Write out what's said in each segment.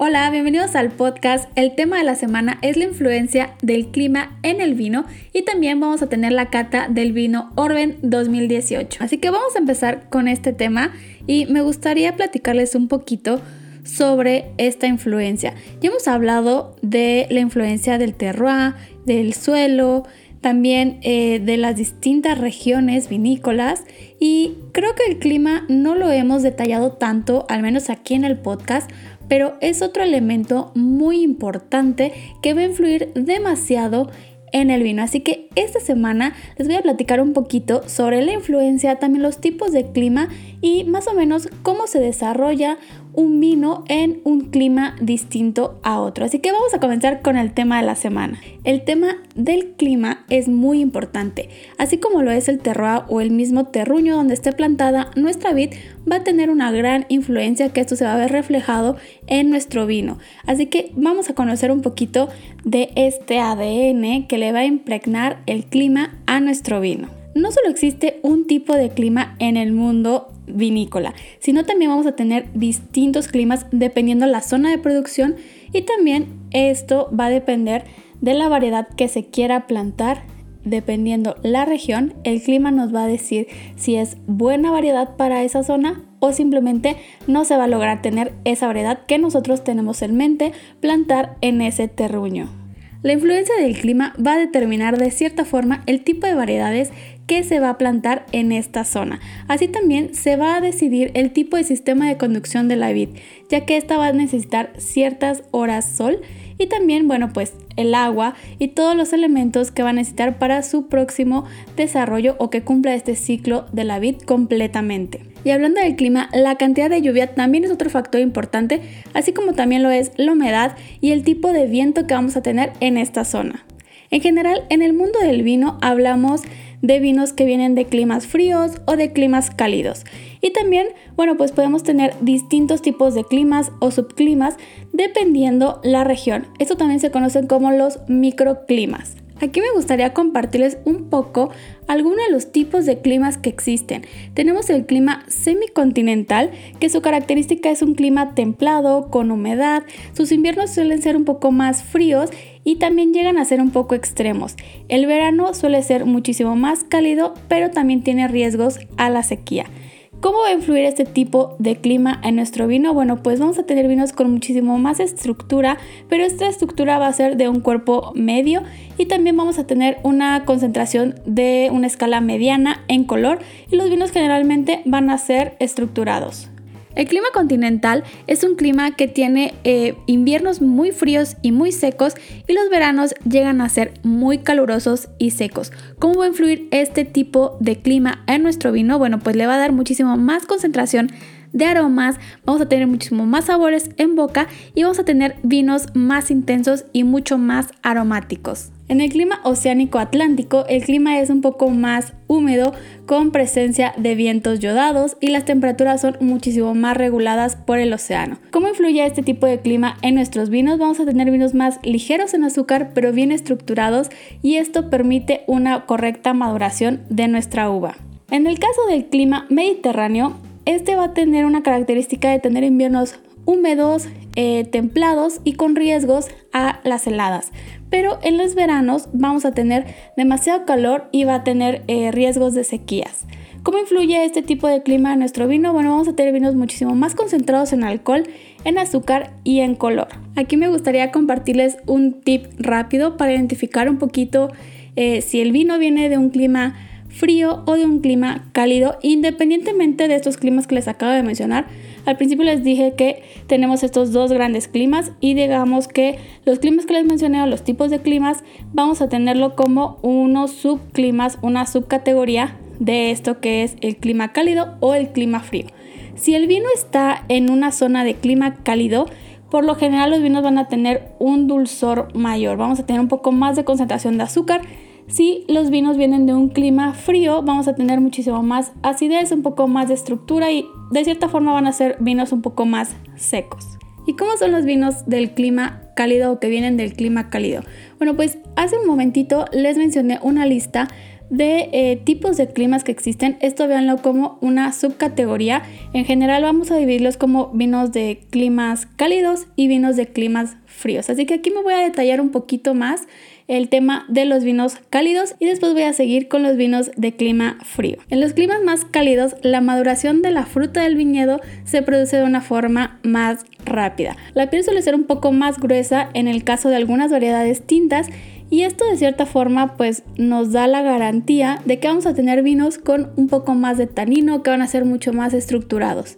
Hola, bienvenidos al podcast. El tema de la semana es la influencia del clima en el vino y también vamos a tener la cata del vino Orben 2018. Así que vamos a empezar con este tema y me gustaría platicarles un poquito sobre esta influencia. Ya hemos hablado de la influencia del terroir, del suelo, también eh, de las distintas regiones vinícolas y creo que el clima no lo hemos detallado tanto, al menos aquí en el podcast, pero es otro elemento muy importante que va a influir demasiado en el vino. Así que esta semana les voy a platicar un poquito sobre la influencia, también los tipos de clima y más o menos cómo se desarrolla un vino en un clima distinto a otro. Así que vamos a comenzar con el tema de la semana. El tema del clima es muy importante, así como lo es el terroir o el mismo terruño donde esté plantada nuestra vid va a tener una gran influencia que esto se va a ver reflejado en nuestro vino. Así que vamos a conocer un poquito de este ADN que le va a impregnar el clima a nuestro vino. No solo existe un tipo de clima en el mundo vinícola, sino también vamos a tener distintos climas dependiendo la zona de producción y también esto va a depender de la variedad que se quiera plantar. Dependiendo la región, el clima nos va a decir si es buena variedad para esa zona o simplemente no se va a lograr tener esa variedad que nosotros tenemos en mente plantar en ese terruño. La influencia del clima va a determinar de cierta forma el tipo de variedades que se va a plantar en esta zona. Así también se va a decidir el tipo de sistema de conducción de la vid, ya que esta va a necesitar ciertas horas sol y también, bueno, pues el agua y todos los elementos que va a necesitar para su próximo desarrollo o que cumpla este ciclo de la vid completamente. Y hablando del clima, la cantidad de lluvia también es otro factor importante, así como también lo es la humedad y el tipo de viento que vamos a tener en esta zona. En general, en el mundo del vino hablamos de vinos que vienen de climas fríos o de climas cálidos. Y también, bueno, pues podemos tener distintos tipos de climas o subclimas dependiendo la región. Esto también se conocen como los microclimas. Aquí me gustaría compartirles un poco algunos de los tipos de climas que existen. Tenemos el clima semicontinental, que su característica es un clima templado, con humedad. Sus inviernos suelen ser un poco más fríos y también llegan a ser un poco extremos. El verano suele ser muchísimo más cálido, pero también tiene riesgos a la sequía. ¿Cómo va a influir este tipo de clima en nuestro vino? Bueno, pues vamos a tener vinos con muchísimo más estructura, pero esta estructura va a ser de un cuerpo medio y también vamos a tener una concentración de una escala mediana en color y los vinos generalmente van a ser estructurados. El clima continental es un clima que tiene eh, inviernos muy fríos y muy secos y los veranos llegan a ser muy calurosos y secos. ¿Cómo va a influir este tipo de clima en nuestro vino? Bueno, pues le va a dar muchísimo más concentración de aromas, vamos a tener muchísimo más sabores en boca y vamos a tener vinos más intensos y mucho más aromáticos. En el clima oceánico atlántico, el clima es un poco más húmedo con presencia de vientos yodados y las temperaturas son muchísimo más reguladas por el océano. ¿Cómo influye este tipo de clima en nuestros vinos? Vamos a tener vinos más ligeros en azúcar pero bien estructurados y esto permite una correcta maduración de nuestra uva. En el caso del clima mediterráneo, este va a tener una característica de tener inviernos húmedos, eh, templados y con riesgos a las heladas. Pero en los veranos vamos a tener demasiado calor y va a tener eh, riesgos de sequías. ¿Cómo influye este tipo de clima en nuestro vino? Bueno, vamos a tener vinos muchísimo más concentrados en alcohol, en azúcar y en color. Aquí me gustaría compartirles un tip rápido para identificar un poquito eh, si el vino viene de un clima frío o de un clima cálido, independientemente de estos climas que les acabo de mencionar. Al principio les dije que tenemos estos dos grandes climas y digamos que los climas que les mencioné o los tipos de climas vamos a tenerlo como unos subclimas, una subcategoría de esto que es el clima cálido o el clima frío. Si el vino está en una zona de clima cálido, por lo general los vinos van a tener un dulzor mayor, vamos a tener un poco más de concentración de azúcar. Si los vinos vienen de un clima frío, vamos a tener muchísimo más acidez, un poco más de estructura y de cierta forma van a ser vinos un poco más secos. ¿Y cómo son los vinos del clima cálido o que vienen del clima cálido? Bueno, pues hace un momentito les mencioné una lista de eh, tipos de climas que existen. Esto véanlo como una subcategoría. En general vamos a dividirlos como vinos de climas cálidos y vinos de climas fríos. Así que aquí me voy a detallar un poquito más el tema de los vinos cálidos y después voy a seguir con los vinos de clima frío. En los climas más cálidos, la maduración de la fruta del viñedo se produce de una forma más rápida. La piel suele ser un poco más gruesa en el caso de algunas variedades tintas y esto de cierta forma pues nos da la garantía de que vamos a tener vinos con un poco más de tanino que van a ser mucho más estructurados.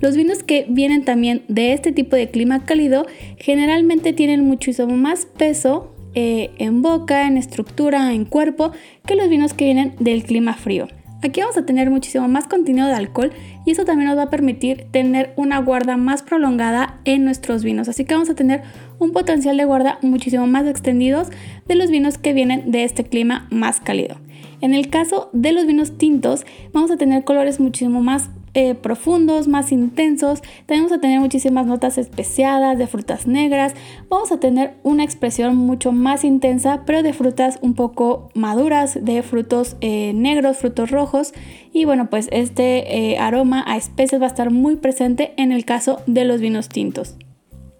Los vinos que vienen también de este tipo de clima cálido generalmente tienen muchísimo más peso eh, en boca, en estructura, en cuerpo que los vinos que vienen del clima frío. Aquí vamos a tener muchísimo más contenido de alcohol y eso también nos va a permitir tener una guarda más prolongada en nuestros vinos. Así que vamos a tener un potencial de guarda muchísimo más extendidos de los vinos que vienen de este clima más cálido. En el caso de los vinos tintos, vamos a tener colores muchísimo más eh, profundos, más intensos. Vamos a tener muchísimas notas especiadas de frutas negras. Vamos a tener una expresión mucho más intensa, pero de frutas un poco maduras, de frutos eh, negros, frutos rojos. Y bueno, pues este eh, aroma a especies va a estar muy presente en el caso de los vinos tintos.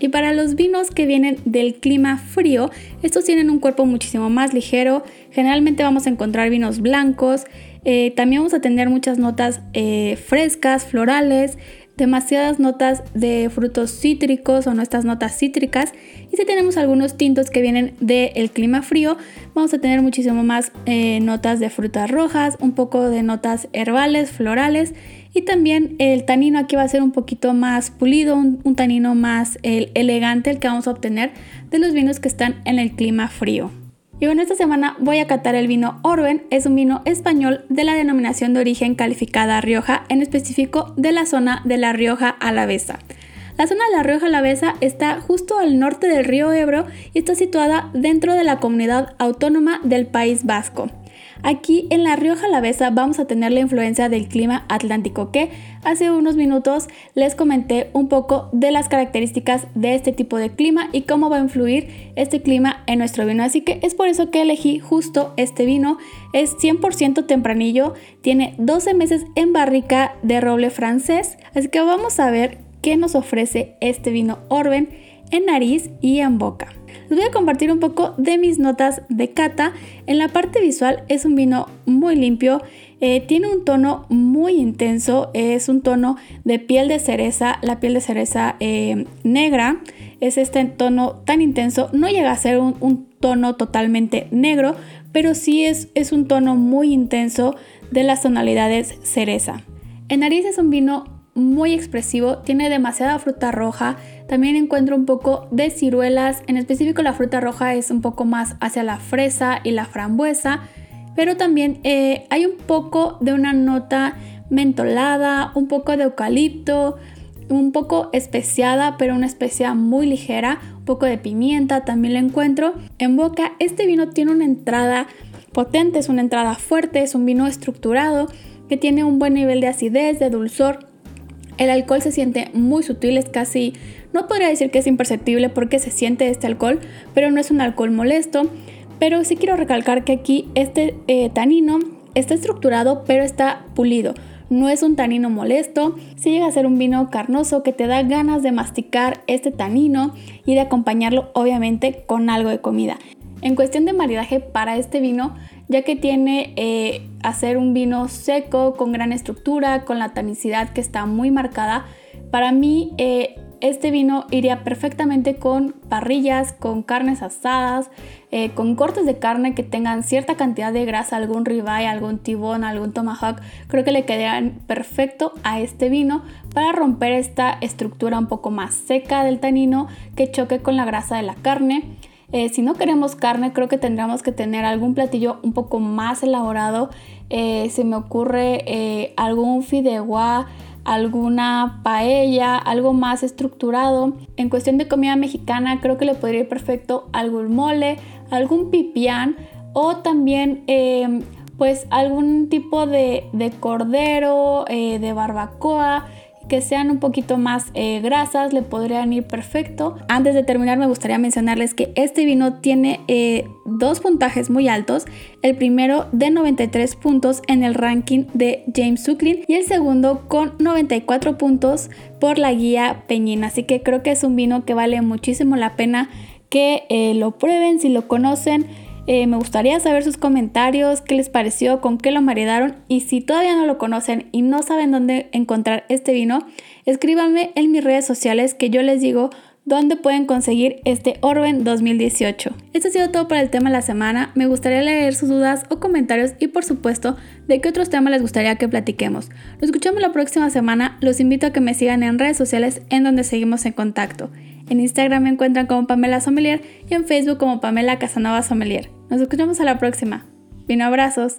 Y para los vinos que vienen del clima frío, estos tienen un cuerpo muchísimo más ligero. Generalmente vamos a encontrar vinos blancos. Eh, también vamos a tener muchas notas eh, frescas, florales, demasiadas notas de frutos cítricos o nuestras notas cítricas. Y si tenemos algunos tintos que vienen del clima frío, vamos a tener muchísimo más eh, notas de frutas rojas, un poco de notas herbales, florales y también el tanino aquí va a ser un poquito más pulido, un, tanino más elegante el que vamos a obtener de los vinos que están en el clima frío. Y bueno, esta semana voy a catar el vino Orben, es un vino español de la denominación de origen calificada Rioja, en específico de la zona de la Rioja Alavesa. La zona de la Rioja Alavesa está justo al norte del río Ebro y está situada dentro de la comunidad autónoma del País Vasco. Aquí en La Rioja Alavesa vamos a tener la influencia del clima atlántico que hace unos minutos les comenté un poco de las características de este tipo de clima y cómo va a influir este clima en nuestro vino. Así que es por eso que elegí justo este vino. Es 100% tempranillo, tiene 12 meses en barrica de roble francés. Así que vamos a ver qué nos ofrece este vino Orben en nariz y en boca. Les voy a compartir un poco de mis notas de cata. En la parte visual es un vino muy limpio, eh, tiene un tono muy intenso, es un tono de piel de cereza, la piel de cereza eh, negra, es este tono tan intenso, no llega a ser un, tono totalmente negro, pero sí es, es un tono muy intenso de las tonalidades cereza. En nariz es un vino muy expresivo, tiene demasiada fruta roja, también encuentro un poco de ciruelas, en específico la fruta roja es un poco más hacia la fresa y la frambuesa, pero también eh, hay un poco de una nota mentolada, un poco de eucalipto, un poco especiada, pero una especia muy ligera, un poco de pimienta también lo encuentro. En boca, este vino tiene una entrada potente, es una entrada fuerte, es un vino estructurado que tiene un buen nivel de acidez, de dulzor el alcohol se siente muy sutil, es casi, no podría decir que es imperceptible porque se siente este alcohol, pero no es un alcohol molesto. Pero sí quiero recalcar que aquí este eh, tanino está estructurado, pero está pulido. No es un tanino molesto, sí llega a ser un vino carnoso que te da ganas de masticar este tanino y de acompañarlo obviamente con algo de comida. En cuestión de maridaje para este vino, ya que tiene eh, a ser un vino seco, con gran estructura, con la tanicidad que está muy marcada. Para mí eh, este vino iría perfectamente con parrillas, con carnes asadas, eh, con cortes de carne que tengan cierta cantidad de grasa, algún ribeye, algún tibón, algún tomahawk. Creo que le quedarían perfecto a este vino para romper esta estructura un poco más seca del tanino que choque con la grasa de la carne. Eh, si no queremos carne, creo que tendríamos que tener algún platillo un poco más elaborado. Eh, se me ocurre eh, algún fideuá alguna paella, algo más estructurado. En cuestión de comida mexicana, creo que le podría ir perfecto algún mole, algún pipián o también em, pues algún tipo de, cordero, de barbacoa que sean un poquito más eh, grasas, le podrían ir perfecto. Antes de terminar me gustaría mencionarles que este vino tiene eh, dos puntajes muy altos. El primero de 93 puntos en el ranking de James Sucklin y el segundo con 94 puntos por la guía Peñín. Así que creo que es un vino que vale muchísimo la pena que eh, lo prueben si lo conocen. Eh, me gustaría saber sus comentarios, qué les pareció, con qué lo maridaron y si todavía no lo conocen y no saben dónde encontrar este vino, escríbanme en mis redes sociales que yo les digo dónde pueden conseguir este Orben 2018. Esto ha sido todo para el tema de la semana. Me gustaría leer sus dudas o comentarios y por supuesto de qué otros temas les gustaría que platiquemos. Nos escuchamos la próxima semana. Los invito a que me sigan en redes sociales en donde seguimos en contacto. En Instagram me encuentran como Pamela Sommelier y en Facebook como Pamela Casanova Sommelier. Nos escuchamos a la próxima. Vino abrazos.